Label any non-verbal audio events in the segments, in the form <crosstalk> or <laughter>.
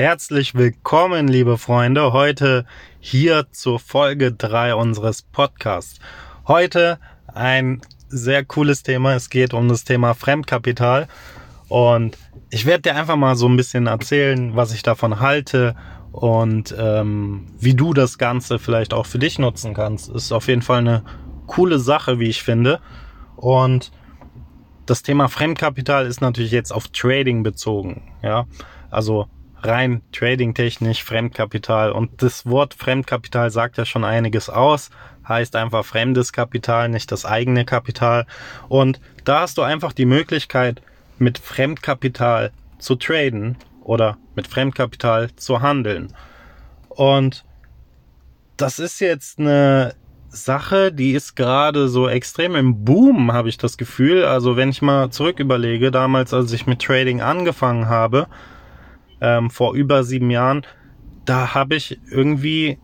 Herzlich willkommen, liebe Freunde, heute hier zur Folge 3 unseres Podcasts. Heute ein sehr cooles Thema. Es geht um das Thema Fremdkapital und ich werde dir einfach mal so ein bisschen erzählen, was ich davon halte und ähm, wie du das Ganze vielleicht auch für dich nutzen kannst. Ist auf jeden Fall eine coole Sache, wie ich finde. Und das Thema Fremdkapital ist natürlich jetzt auf Trading bezogen. Ja, also rein trading-technisch Fremdkapital. Und das Wort Fremdkapital sagt ja schon einiges aus. Heißt einfach fremdes Kapital, nicht das eigene Kapital. Und da hast du einfach die Möglichkeit, mit Fremdkapital zu traden oder mit Fremdkapital zu handeln. Und das ist jetzt eine Sache, die ist gerade so extrem im Boom, habe ich das Gefühl. Also wenn ich mal zurück überlege, damals, als ich mit Trading angefangen habe, ähm, vor über sieben Jahren, da habe ich irgendwie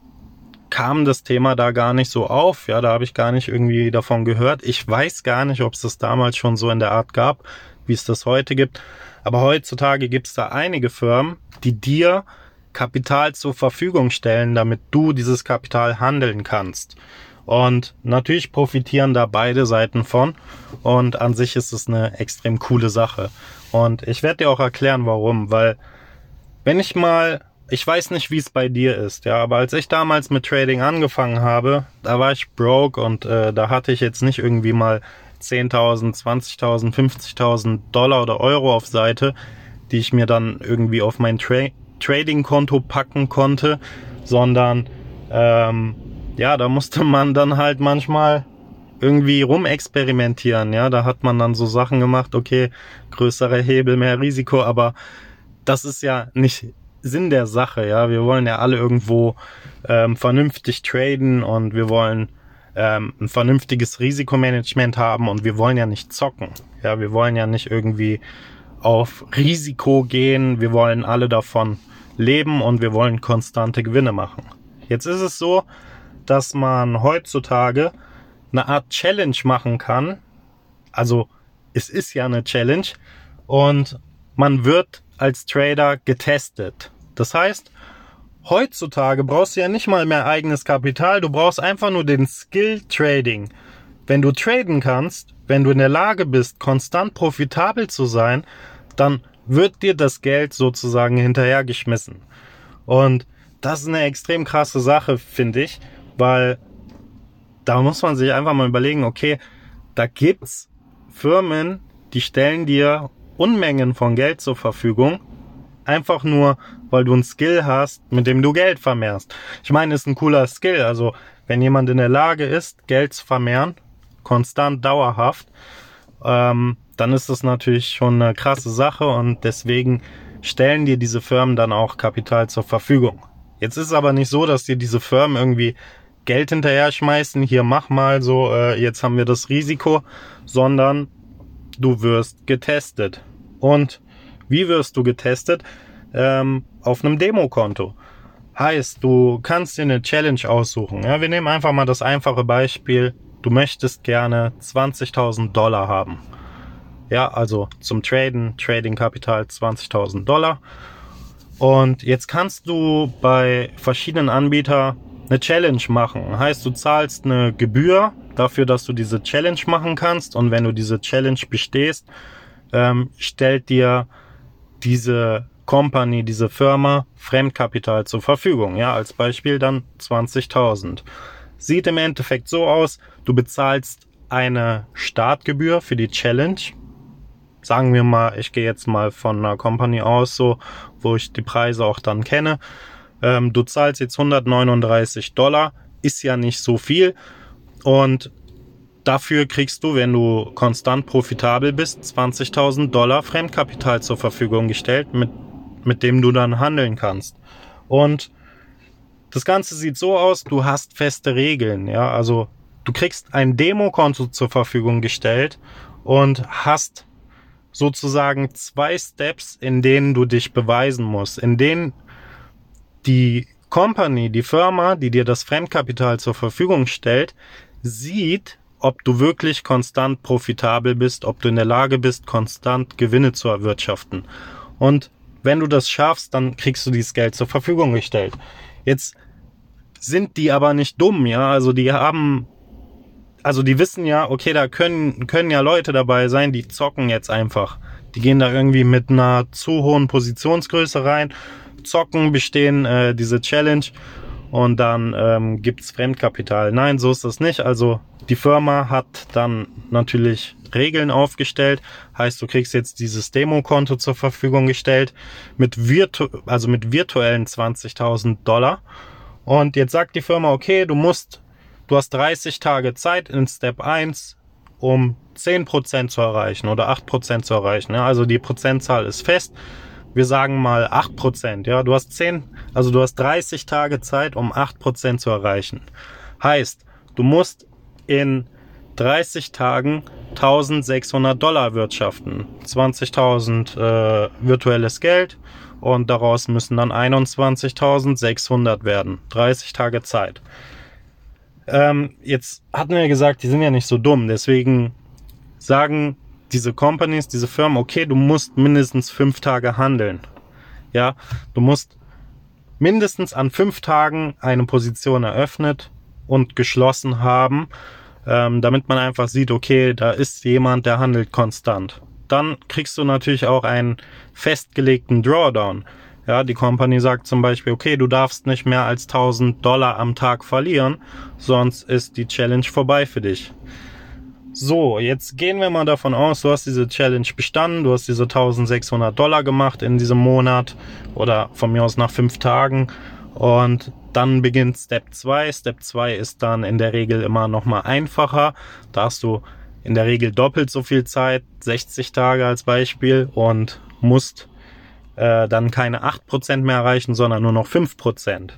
kam das Thema da gar nicht so auf. Ja, da habe ich gar nicht irgendwie davon gehört. Ich weiß gar nicht, ob es das damals schon so in der Art gab, wie es das heute gibt. Aber heutzutage gibt es da einige Firmen, die dir Kapital zur Verfügung stellen, damit du dieses Kapital handeln kannst. Und natürlich profitieren da beide Seiten von. Und an sich ist es eine extrem coole Sache. Und ich werde dir auch erklären, warum. Weil wenn ich mal, ich weiß nicht, wie es bei dir ist, ja, aber als ich damals mit Trading angefangen habe, da war ich broke und äh, da hatte ich jetzt nicht irgendwie mal 10.000, 20.000, 50.000 Dollar oder Euro auf Seite, die ich mir dann irgendwie auf mein Tra Trading-Konto packen konnte, sondern ähm, ja, da musste man dann halt manchmal irgendwie rumexperimentieren, ja, da hat man dann so Sachen gemacht, okay, größere Hebel, mehr Risiko, aber das ist ja nicht Sinn der Sache, ja, wir wollen ja alle irgendwo ähm, vernünftig traden und wir wollen ähm, ein vernünftiges Risikomanagement haben und wir wollen ja nicht zocken. Ja, wir wollen ja nicht irgendwie auf Risiko gehen. Wir wollen alle davon leben und wir wollen konstante Gewinne machen. Jetzt ist es so, dass man heutzutage eine Art Challenge machen kann. Also es ist ja eine Challenge und man wird als Trader getestet. Das heißt, Heutzutage brauchst du ja nicht mal mehr eigenes Kapital, du brauchst einfach nur den Skill Trading. Wenn du traden kannst, wenn du in der Lage bist, konstant profitabel zu sein, dann wird dir das Geld sozusagen hinterhergeschmissen. Und das ist eine extrem krasse Sache, finde ich, weil da muss man sich einfach mal überlegen, okay, da gibt's Firmen, die stellen dir Unmengen von Geld zur Verfügung Einfach nur, weil du einen Skill hast, mit dem du Geld vermehrst. Ich meine, ist ein cooler Skill. Also, wenn jemand in der Lage ist, Geld zu vermehren, konstant, dauerhaft, ähm, dann ist das natürlich schon eine krasse Sache und deswegen stellen dir diese Firmen dann auch Kapital zur Verfügung. Jetzt ist es aber nicht so, dass dir diese Firmen irgendwie Geld hinterher schmeißen, hier mach mal so, äh, jetzt haben wir das Risiko, sondern du wirst getestet. Und wie wirst du getestet? Ähm, auf einem Demokonto. Heißt, du kannst dir eine Challenge aussuchen. Ja, wir nehmen einfach mal das einfache Beispiel. Du möchtest gerne 20.000 Dollar haben. Ja, also zum Traden, Trading Kapital 20.000 Dollar. Und jetzt kannst du bei verschiedenen Anbietern eine Challenge machen. Heißt, du zahlst eine Gebühr dafür, dass du diese Challenge machen kannst. Und wenn du diese Challenge bestehst, ähm, stellt dir diese Company, diese Firma Fremdkapital zur Verfügung. Ja, als Beispiel dann 20.000. Sieht im Endeffekt so aus, du bezahlst eine Startgebühr für die Challenge. Sagen wir mal, ich gehe jetzt mal von einer Company aus, so, wo ich die Preise auch dann kenne. Ähm, du zahlst jetzt 139 Dollar, ist ja nicht so viel. Und Dafür kriegst du, wenn du konstant profitabel bist, 20.000 Dollar Fremdkapital zur Verfügung gestellt, mit, mit dem du dann handeln kannst. Und das Ganze sieht so aus, du hast feste Regeln, ja, also du kriegst ein Demokonto zur Verfügung gestellt und hast sozusagen zwei Steps, in denen du dich beweisen musst, in denen die Company, die Firma, die dir das Fremdkapital zur Verfügung stellt, sieht, ob du wirklich konstant profitabel bist, ob du in der Lage bist, konstant Gewinne zu erwirtschaften. Und wenn du das schaffst, dann kriegst du dieses Geld zur Verfügung gestellt. Jetzt sind die aber nicht dumm, ja, also die haben also die wissen ja, okay, da können, können ja Leute dabei sein, die zocken jetzt einfach. Die gehen da irgendwie mit einer zu hohen Positionsgröße rein, zocken, bestehen äh, diese Challenge und dann ähm, gibt's Fremdkapital. Nein, so ist das nicht. Also die Firma hat dann natürlich Regeln aufgestellt. Heißt, du kriegst jetzt dieses Demokonto zur Verfügung gestellt mit virtu also mit virtuellen 20.000 Dollar. Und jetzt sagt die Firma, okay, du musst Du hast 30 Tage Zeit in Step 1, um 10% zu erreichen oder 8% zu erreichen. Ja, also die Prozentzahl ist fest. Wir sagen mal 8%. Ja, du hast 10, also du hast 30 Tage Zeit, um 8% zu erreichen. Heißt, du musst in 30 Tagen 1600 Dollar wirtschaften. 20.000 äh, virtuelles Geld und daraus müssen dann 21.600 werden. 30 Tage Zeit. Ähm, jetzt hatten wir gesagt, die sind ja nicht so dumm. Deswegen sagen diese Companies, diese Firmen, okay, du musst mindestens fünf Tage handeln. Ja, du musst mindestens an fünf Tagen eine Position eröffnet und geschlossen haben, ähm, damit man einfach sieht, okay, da ist jemand, der handelt konstant. Dann kriegst du natürlich auch einen festgelegten Drawdown. Ja, die Company sagt zum Beispiel, okay, du darfst nicht mehr als 1000 Dollar am Tag verlieren, sonst ist die Challenge vorbei für dich. So, jetzt gehen wir mal davon aus, du hast diese Challenge bestanden, du hast diese 1600 Dollar gemacht in diesem Monat oder von mir aus nach fünf Tagen und dann beginnt Step 2. Step 2 ist dann in der Regel immer noch mal einfacher. Da hast du in der Regel doppelt so viel Zeit, 60 Tage als Beispiel und musst äh, dann keine 8% mehr erreichen, sondern nur noch 5%.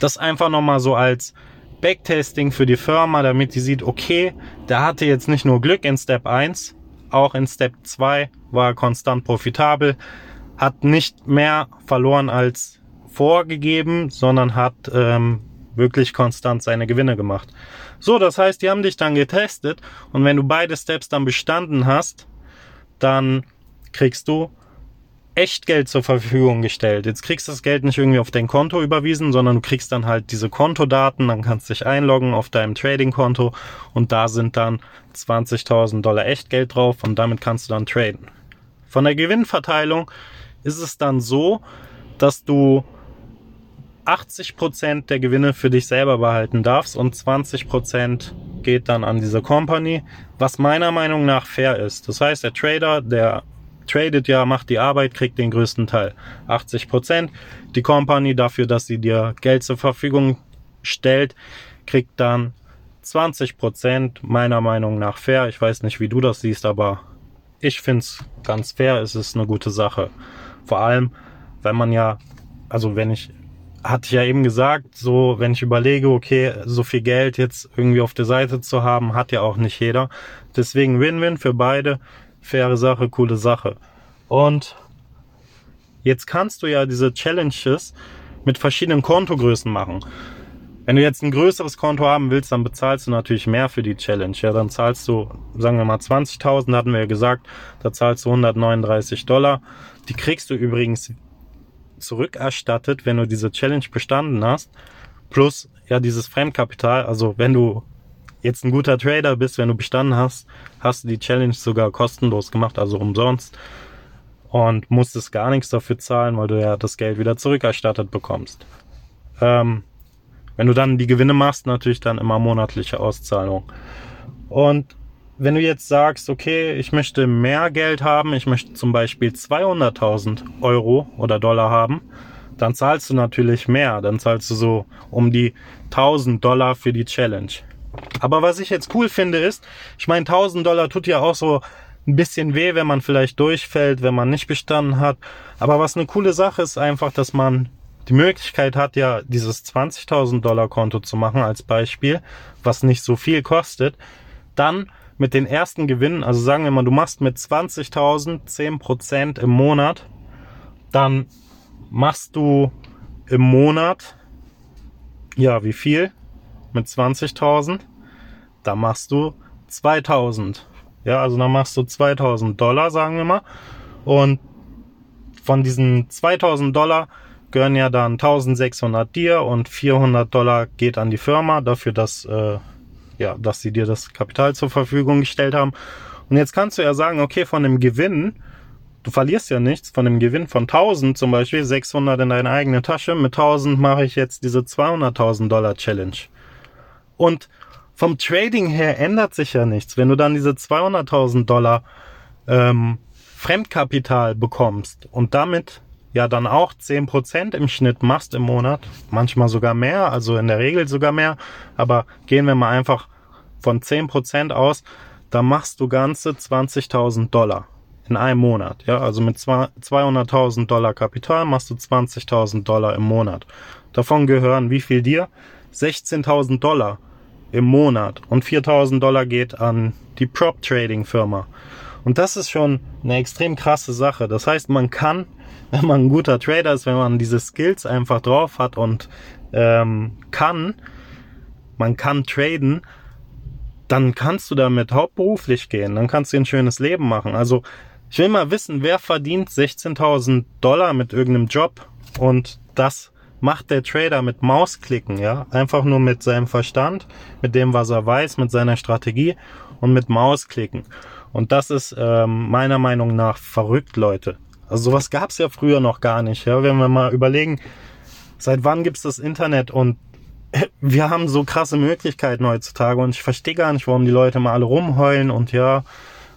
Das einfach nochmal so als Backtesting für die Firma, damit die sieht, okay, der hatte jetzt nicht nur Glück in Step 1, auch in Step 2 war er konstant profitabel, hat nicht mehr verloren als vorgegeben, sondern hat ähm, wirklich konstant seine Gewinne gemacht. So, das heißt, die haben dich dann getestet und wenn du beide Steps dann bestanden hast, dann kriegst du Echtgeld zur Verfügung gestellt. Jetzt kriegst du das Geld nicht irgendwie auf dein Konto überwiesen, sondern du kriegst dann halt diese Kontodaten, dann kannst du dich einloggen auf deinem Trading-Konto und da sind dann 20.000 Dollar Echtgeld drauf und damit kannst du dann traden. Von der Gewinnverteilung ist es dann so, dass du 80% der Gewinne für dich selber behalten darfst und 20% geht dann an diese Company, was meiner Meinung nach fair ist. Das heißt, der Trader, der tradet ja, macht die Arbeit, kriegt den größten Teil. 80 Prozent. Die Company dafür, dass sie dir Geld zur Verfügung stellt, kriegt dann 20 Prozent. Meiner Meinung nach fair. Ich weiß nicht, wie du das siehst, aber ich finde es ganz fair. Es ist eine gute Sache. Vor allem, wenn man ja, also wenn ich, hatte ich ja eben gesagt, so, wenn ich überlege, okay, so viel Geld jetzt irgendwie auf der Seite zu haben, hat ja auch nicht jeder. Deswegen Win-Win für beide faire Sache, coole Sache. Und jetzt kannst du ja diese Challenges mit verschiedenen Kontogrößen machen. Wenn du jetzt ein größeres Konto haben willst, dann bezahlst du natürlich mehr für die Challenge. Ja, dann zahlst du, sagen wir mal 20.000, hatten wir ja gesagt, da zahlst du 139 Dollar. Die kriegst du übrigens zurückerstattet, wenn du diese Challenge bestanden hast. Plus ja dieses Fremdkapital. Also wenn du jetzt ein guter Trader bist, wenn du bestanden hast, hast du die Challenge sogar kostenlos gemacht, also umsonst. Und musstest gar nichts dafür zahlen, weil du ja das Geld wieder zurückerstattet bekommst. Ähm, wenn du dann die Gewinne machst, natürlich dann immer monatliche Auszahlung. Und wenn du jetzt sagst, okay, ich möchte mehr Geld haben, ich möchte zum Beispiel 200.000 Euro oder Dollar haben, dann zahlst du natürlich mehr. Dann zahlst du so um die 1000 Dollar für die Challenge. Aber was ich jetzt cool finde ist, ich meine 1000 Dollar tut ja auch so ein bisschen weh, wenn man vielleicht durchfällt, wenn man nicht bestanden hat. Aber was eine coole Sache ist einfach, dass man die Möglichkeit hat, ja dieses 20.000 Dollar Konto zu machen als Beispiel, was nicht so viel kostet. Dann mit den ersten Gewinnen, also sagen wir mal, du machst mit 20.000 10% im Monat, dann machst du im Monat, ja, wie viel? Mit 20.000, da machst du 2000. Ja, also dann machst du 2000 Dollar, sagen wir mal. Und von diesen 2000 Dollar gehören ja dann 1600 dir und 400 Dollar geht an die Firma dafür, dass, äh, ja, dass sie dir das Kapital zur Verfügung gestellt haben. Und jetzt kannst du ja sagen, okay, von dem Gewinn, du verlierst ja nichts, von dem Gewinn von 1000 zum Beispiel, 600 in deine eigene Tasche, mit 1000 mache ich jetzt diese 200.000 Dollar Challenge. Und vom Trading her ändert sich ja nichts. Wenn du dann diese 200.000 Dollar ähm, Fremdkapital bekommst und damit ja dann auch 10% im Schnitt machst im Monat, manchmal sogar mehr, also in der Regel sogar mehr, aber gehen wir mal einfach von 10% aus, dann machst du ganze 20.000 Dollar in einem Monat. Ja, also mit 200.000 Dollar Kapital machst du 20.000 Dollar im Monat. Davon gehören wie viel dir? 16.000 Dollar im Monat und 4.000 Dollar geht an die Prop Trading Firma. Und das ist schon eine extrem krasse Sache. Das heißt, man kann, <laughs> wenn man ein guter Trader ist, wenn man diese Skills einfach drauf hat und ähm, kann, man kann traden, dann kannst du damit hauptberuflich gehen. Dann kannst du ein schönes Leben machen. Also ich will mal wissen, wer verdient 16.000 Dollar mit irgendeinem Job und das macht der Trader mit Mausklicken, ja, einfach nur mit seinem Verstand, mit dem, was er weiß, mit seiner Strategie und mit Mausklicken. Und das ist ähm, meiner Meinung nach verrückt, Leute. Also sowas gab es ja früher noch gar nicht. Ja? Wenn wir mal überlegen, seit wann gibt's das Internet und <laughs> wir haben so krasse Möglichkeiten heutzutage und ich verstehe gar nicht, warum die Leute mal alle rumheulen und ja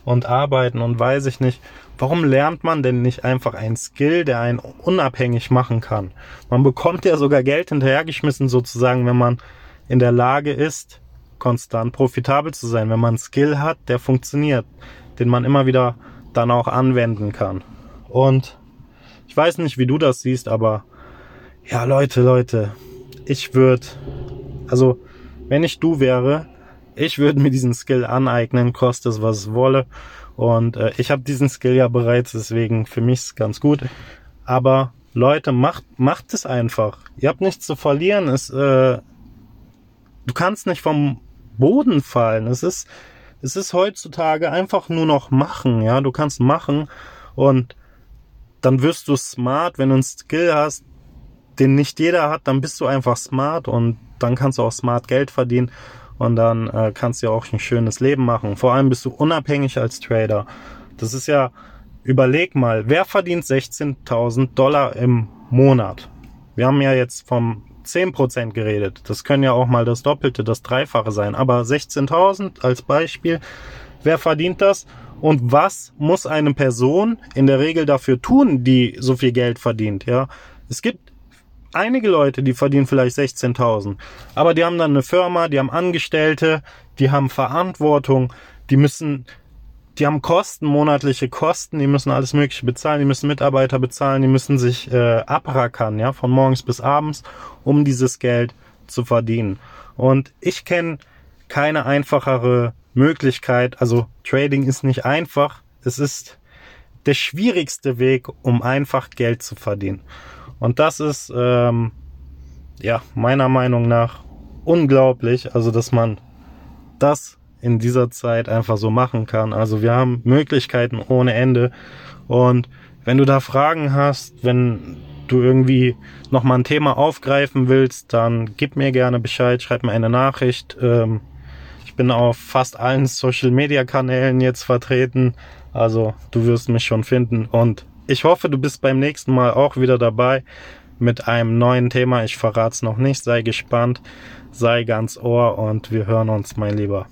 und arbeiten und weiß ich nicht. Warum lernt man denn nicht einfach einen Skill, der einen unabhängig machen kann? Man bekommt ja sogar Geld hinterhergeschmissen sozusagen, wenn man in der Lage ist, konstant profitabel zu sein, wenn man einen Skill hat, der funktioniert, den man immer wieder dann auch anwenden kann. Und ich weiß nicht, wie du das siehst, aber ja, Leute, Leute, ich würde, also wenn ich du wäre, ich würde mir diesen Skill aneignen, kostet es, was es wolle. Und äh, ich habe diesen Skill ja bereits, deswegen für mich ist ganz gut. Aber Leute, macht, macht es einfach. Ihr habt nichts zu verlieren. Es, äh, du kannst nicht vom Boden fallen. Es ist, es ist heutzutage einfach nur noch machen, ja. Du kannst machen und dann wirst du smart, wenn du einen Skill hast, den nicht jeder hat, dann bist du einfach smart und dann kannst du auch smart Geld verdienen und dann äh, kannst du ja auch ein schönes Leben machen. Vor allem bist du unabhängig als Trader. Das ist ja, überleg mal, wer verdient 16.000 Dollar im Monat? Wir haben ja jetzt vom 10% geredet. Das können ja auch mal das Doppelte, das Dreifache sein. Aber 16.000 als Beispiel. Wer verdient das? Und was muss eine Person in der Regel dafür tun, die so viel Geld verdient? Ja, es gibt einige Leute, die verdienen vielleicht 16.000, aber die haben dann eine Firma, die haben Angestellte, die haben Verantwortung, die müssen die haben Kosten, monatliche Kosten, die müssen alles Mögliche bezahlen, die müssen Mitarbeiter bezahlen, die müssen sich äh, abrackern, ja, von morgens bis abends, um dieses Geld zu verdienen. Und ich kenne keine einfachere Möglichkeit, also Trading ist nicht einfach, es ist der schwierigste Weg, um einfach Geld zu verdienen. Und das ist, ähm, ja, meiner Meinung nach unglaublich, also dass man das in dieser Zeit einfach so machen kann. Also wir haben Möglichkeiten ohne Ende. Und wenn du da Fragen hast, wenn du irgendwie nochmal ein Thema aufgreifen willst, dann gib mir gerne Bescheid, schreib mir eine Nachricht. Ähm, ich bin auf fast allen Social Media Kanälen jetzt vertreten. Also du wirst mich schon finden. Und ich hoffe, du bist beim nächsten Mal auch wieder dabei mit einem neuen Thema. Ich verrate es noch nicht. Sei gespannt, sei ganz ohr und wir hören uns, mein Lieber.